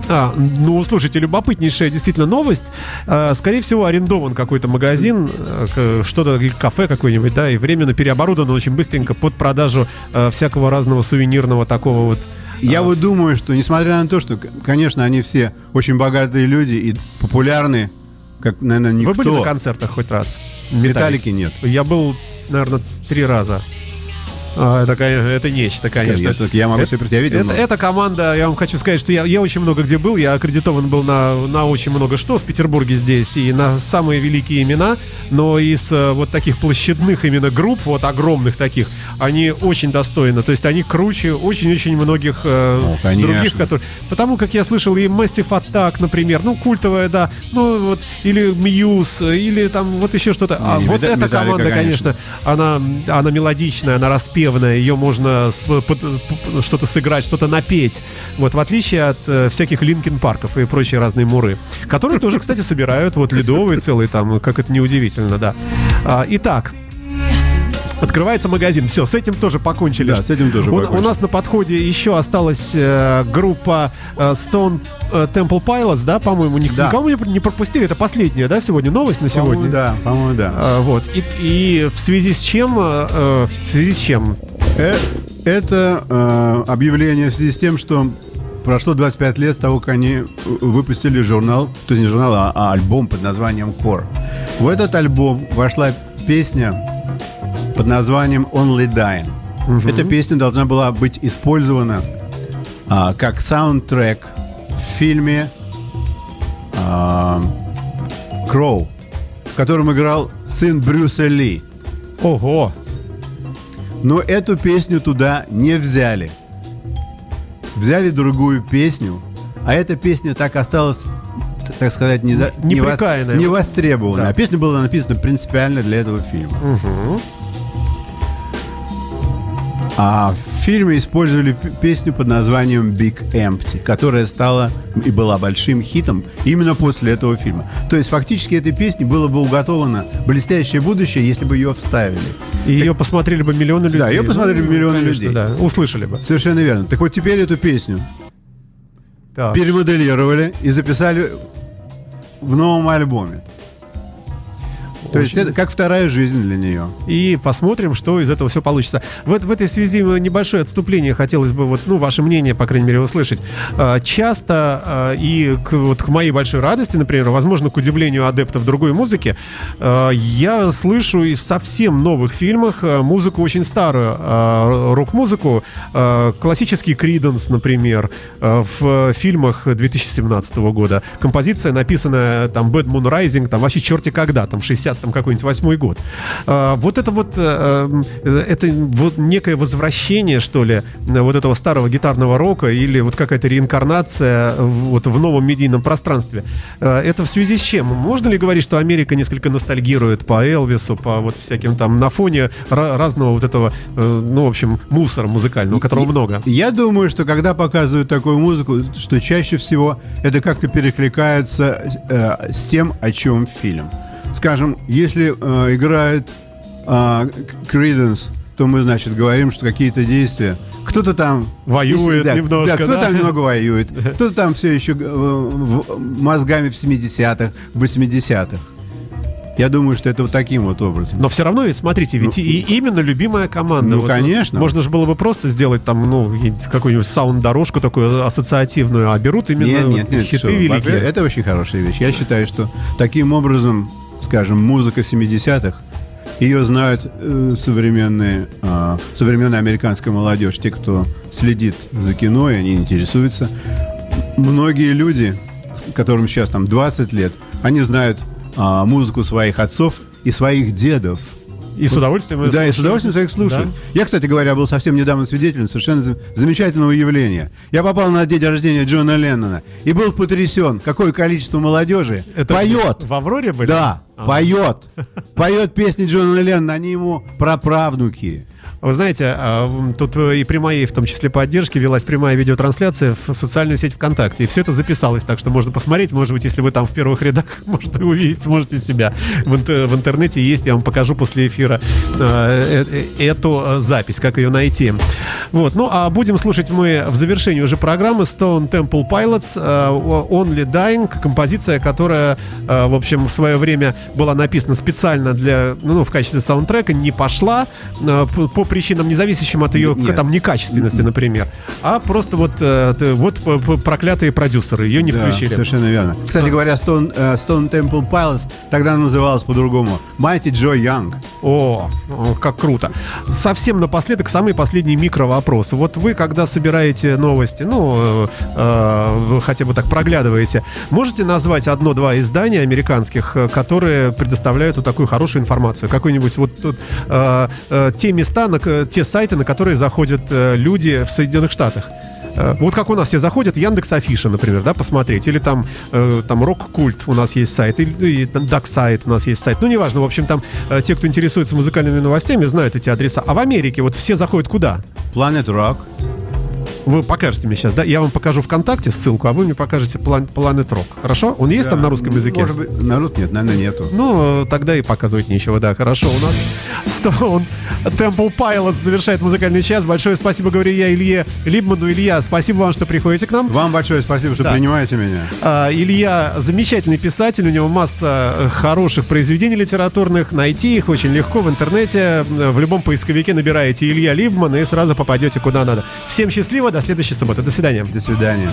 А, ну, слушайте, любопытнейшая действительно новость. А, скорее всего, арендован какой-то магазин, к- что-то, кафе какое-нибудь, да, и временно переоборудован очень быстренько под продажу э, всякого разного сувенирного такого вот. Я вот думаю, что несмотря на то, что, конечно, они все очень богатые люди и популярны как, наверное, никто. Вы были на концертах хоть раз? Металлики нет. Я был, наверное, три раза. А, это, конечно, это нечто, конечно. Я, так- я могу Это- себе представить, я видел. Это, но- эта команда, я вам хочу сказать, что я, я очень много где был, я аккредитован был на, на очень много что в Петербурге здесь, и на самые великие имена, но из э, вот таких площадных именно групп, вот огромных таких, они очень достойны, то есть они круче очень-очень многих э, Ну, конечно. других, которые... Потому как я слышал и Massive Attack, например, ну, культовая, да, ну, вот, или Muse, или там вот еще что-то. А Не, вот эта команда, конечно, она, она мелодичная, она распевная, ее можно что-то сыграть, что-то напеть. Вот, в отличие от э, всяких Линкин Парков и прочие разные муры, которые тоже, кстати, собирают вот ледовые целые там, как это неудивительно, да. А, итак, Открывается магазин. Все, с этим тоже покончили. Да, с этим тоже у, покончили. у нас на подходе еще осталась э, группа э, Stone э, Temple Pilots, да, по-моему, ник- Да. никого не, не пропустили. Это последняя, да, сегодня новость на По-моему, сегодня. да, по-моему, да. А, вот. И, и в связи с чем, э, э, в связи с чем? Э, Это э, объявление в связи с тем, что прошло 25 лет с того, как они выпустили журнал, то есть не журнал, а, а альбом под названием Core. В этот альбом вошла песня под названием Only Dying. Эта песня должна была быть использована а, как саундтрек в фильме а, Кроу, в котором играл сын Брюса Ли. Ого! Но эту песню туда не взяли. Взяли другую песню, а эта песня так осталась, так сказать, не, за, не, вос- не востребована. Да. А песня была написана принципиально для этого фильма. А в фильме использовали песню под названием Big Empty, которая стала и была большим хитом именно после этого фильма. То есть фактически этой песне было бы уготовано блестящее будущее, если бы ее вставили. И ее посмотрели бы миллионы людей. Да, ее посмотрели бы миллионы конечно, людей. Да, услышали бы. Совершенно верно. Так вот теперь эту песню Так. перемоделировали и записали в новом альбоме. То есть Очень- это как вторая жизнь для нее. И посмотрим, что из этого все получится. В, в этой связи э, небольшое отступление хотелось бы, вот, ну, ваше мнение, по крайней мере, услышать. А, Часто а, и к, вот, к моей большой радости, например, возможно, к удивлению адептов другой музыки, я слышу и в совсем новых фильмах музыку очень старую, рок-музыку, классический Криденс, например, в фильмах 2017 года. Композиция, написанная там Bad Moon Rising, там вообще черти когда, там 60 там какой-нибудь восьмой год. А, вот это вот, э, э, это вот некое возвращение, что ли, вот этого старого гитарного рока или вот какая-то реинкарнация вот в новом медийном пространстве. Э, это в связи с чем? Можно ли говорить, что Америка несколько ностальгирует по Элвису, по вот всяким там на фоне разного вот этого, э, ну, в общем, мусора музыкального, которого много? Я думаю, что когда показывают такую музыку, что чаще всего это как-то перекликается э, с тем, о чем фильм. Скажем, если э, играет Криденс, то мы, значит, говорим, что какие-то действия. Кто-то там Воюет да, немножко, да, кто-то да? там немного воюет, [laughs] кто-то там все еще э, мозгами в 70-х, в 80-х. Я думаю, что это вот таким вот образом. Но все равно, ведь смотрите, ведь и именно любимая команда. Ну, конечно. Можно же было бы просто сделать там, ну, какую-нибудь саунд-дорожку такую ассоциативную, а берут именно Нет, вот нет, нет, хиты что, великие. Это очень хорошая вещь. Я считаю, что таким образом, скажем, музыка 70-х, ее знают э, современные, э, современная американская молодежь, те, кто следит за кино, и они интересуются. Многие люди, которым сейчас там 20 лет, они знают а, музыку своих отцов и своих дедов. И с удовольствием. Да, и с удовольствием своих слушают. Да. Я, кстати говоря, был совсем недавно свидетелем совершенно зам- замечательного явления. Я попал на день рождения Джона Леннона и был потрясен, какое количество молодежи Это поет. В Авроре были? Да, А. поет. Поет песни Джона Леннона, они ему праправнуки. Вы знаете, а, тут э, и при моей, в том числе, поддержке велась прямая видеотрансляция в социальную сеть ВКонтакте. И все это записалось, так что можно посмотреть. Может быть, если вы там в первых рядах, [laughs] может, увидеть сможете себя. В, в интернете есть, я вам покажу после эфира э, э, эту запись, как ее найти. Вот. Ну, а будем слушать мы в завершении уже программы Stone Temple Pilots Only Dying, композиция, которая, в общем, в свое время была написана специально для, ну, в качестве саундтрека, не пошла. Э, п- причинам, не зависящим от ее Нет. там некачественности, например, а просто вот, э, вот проклятые продюсеры ее не Да, включили. совершенно верно. Кстати говоря, Stone, э, Stone Temple Pilots тогда называлась по-другому. Mighty Joe Young. О, как круто. Совсем напоследок, самый последний микровопрос. Вот вы, когда собираете новости, ну, э, э, вы хотя бы так проглядываете, можете назвать одно-два издания американских, которые предоставляют вот такую хорошую информацию? Какой-нибудь вот э, э, те места, на, к- те сайты, на которые заходят э, люди в Соединенных Штатах? Э, Вот как у нас все заходят, Яндекс Афиша, например, да, посмотреть, или там, э, там Рок-Культ у нас есть сайт, или, ну, и там Дак сайт у нас есть сайт, ну, неважно, в общем, там э, те, кто интересуется музыкальными новостями, знают эти адреса. А в Америке вот все заходят куда? Planet Rock. Вы покажете мне сейчас, да? Я вам покажу ВКонтакте ссылку, а вы мне покажете план, Planet Rock. Хорошо? Он есть там на русском языке? Может быть, народ нет, наверное, нету. Ну, тогда и показывать нечего, да, хорошо. У нас Stone Temple Pilots завершает музыкальный час. Большое спасибо, говорю я Илье Либману. Илья, спасибо вам, что приходите к нам. Вам большое спасибо, что Да. принимаете меня. А, Илья замечательный писатель, у него масса э, хороших произведений литературных. Найти их очень легко в интернете. В любом поисковике набираете Илья Либман и сразу попадете куда надо. Всем счастливо, до следующей субботы. До свидания. До свидания.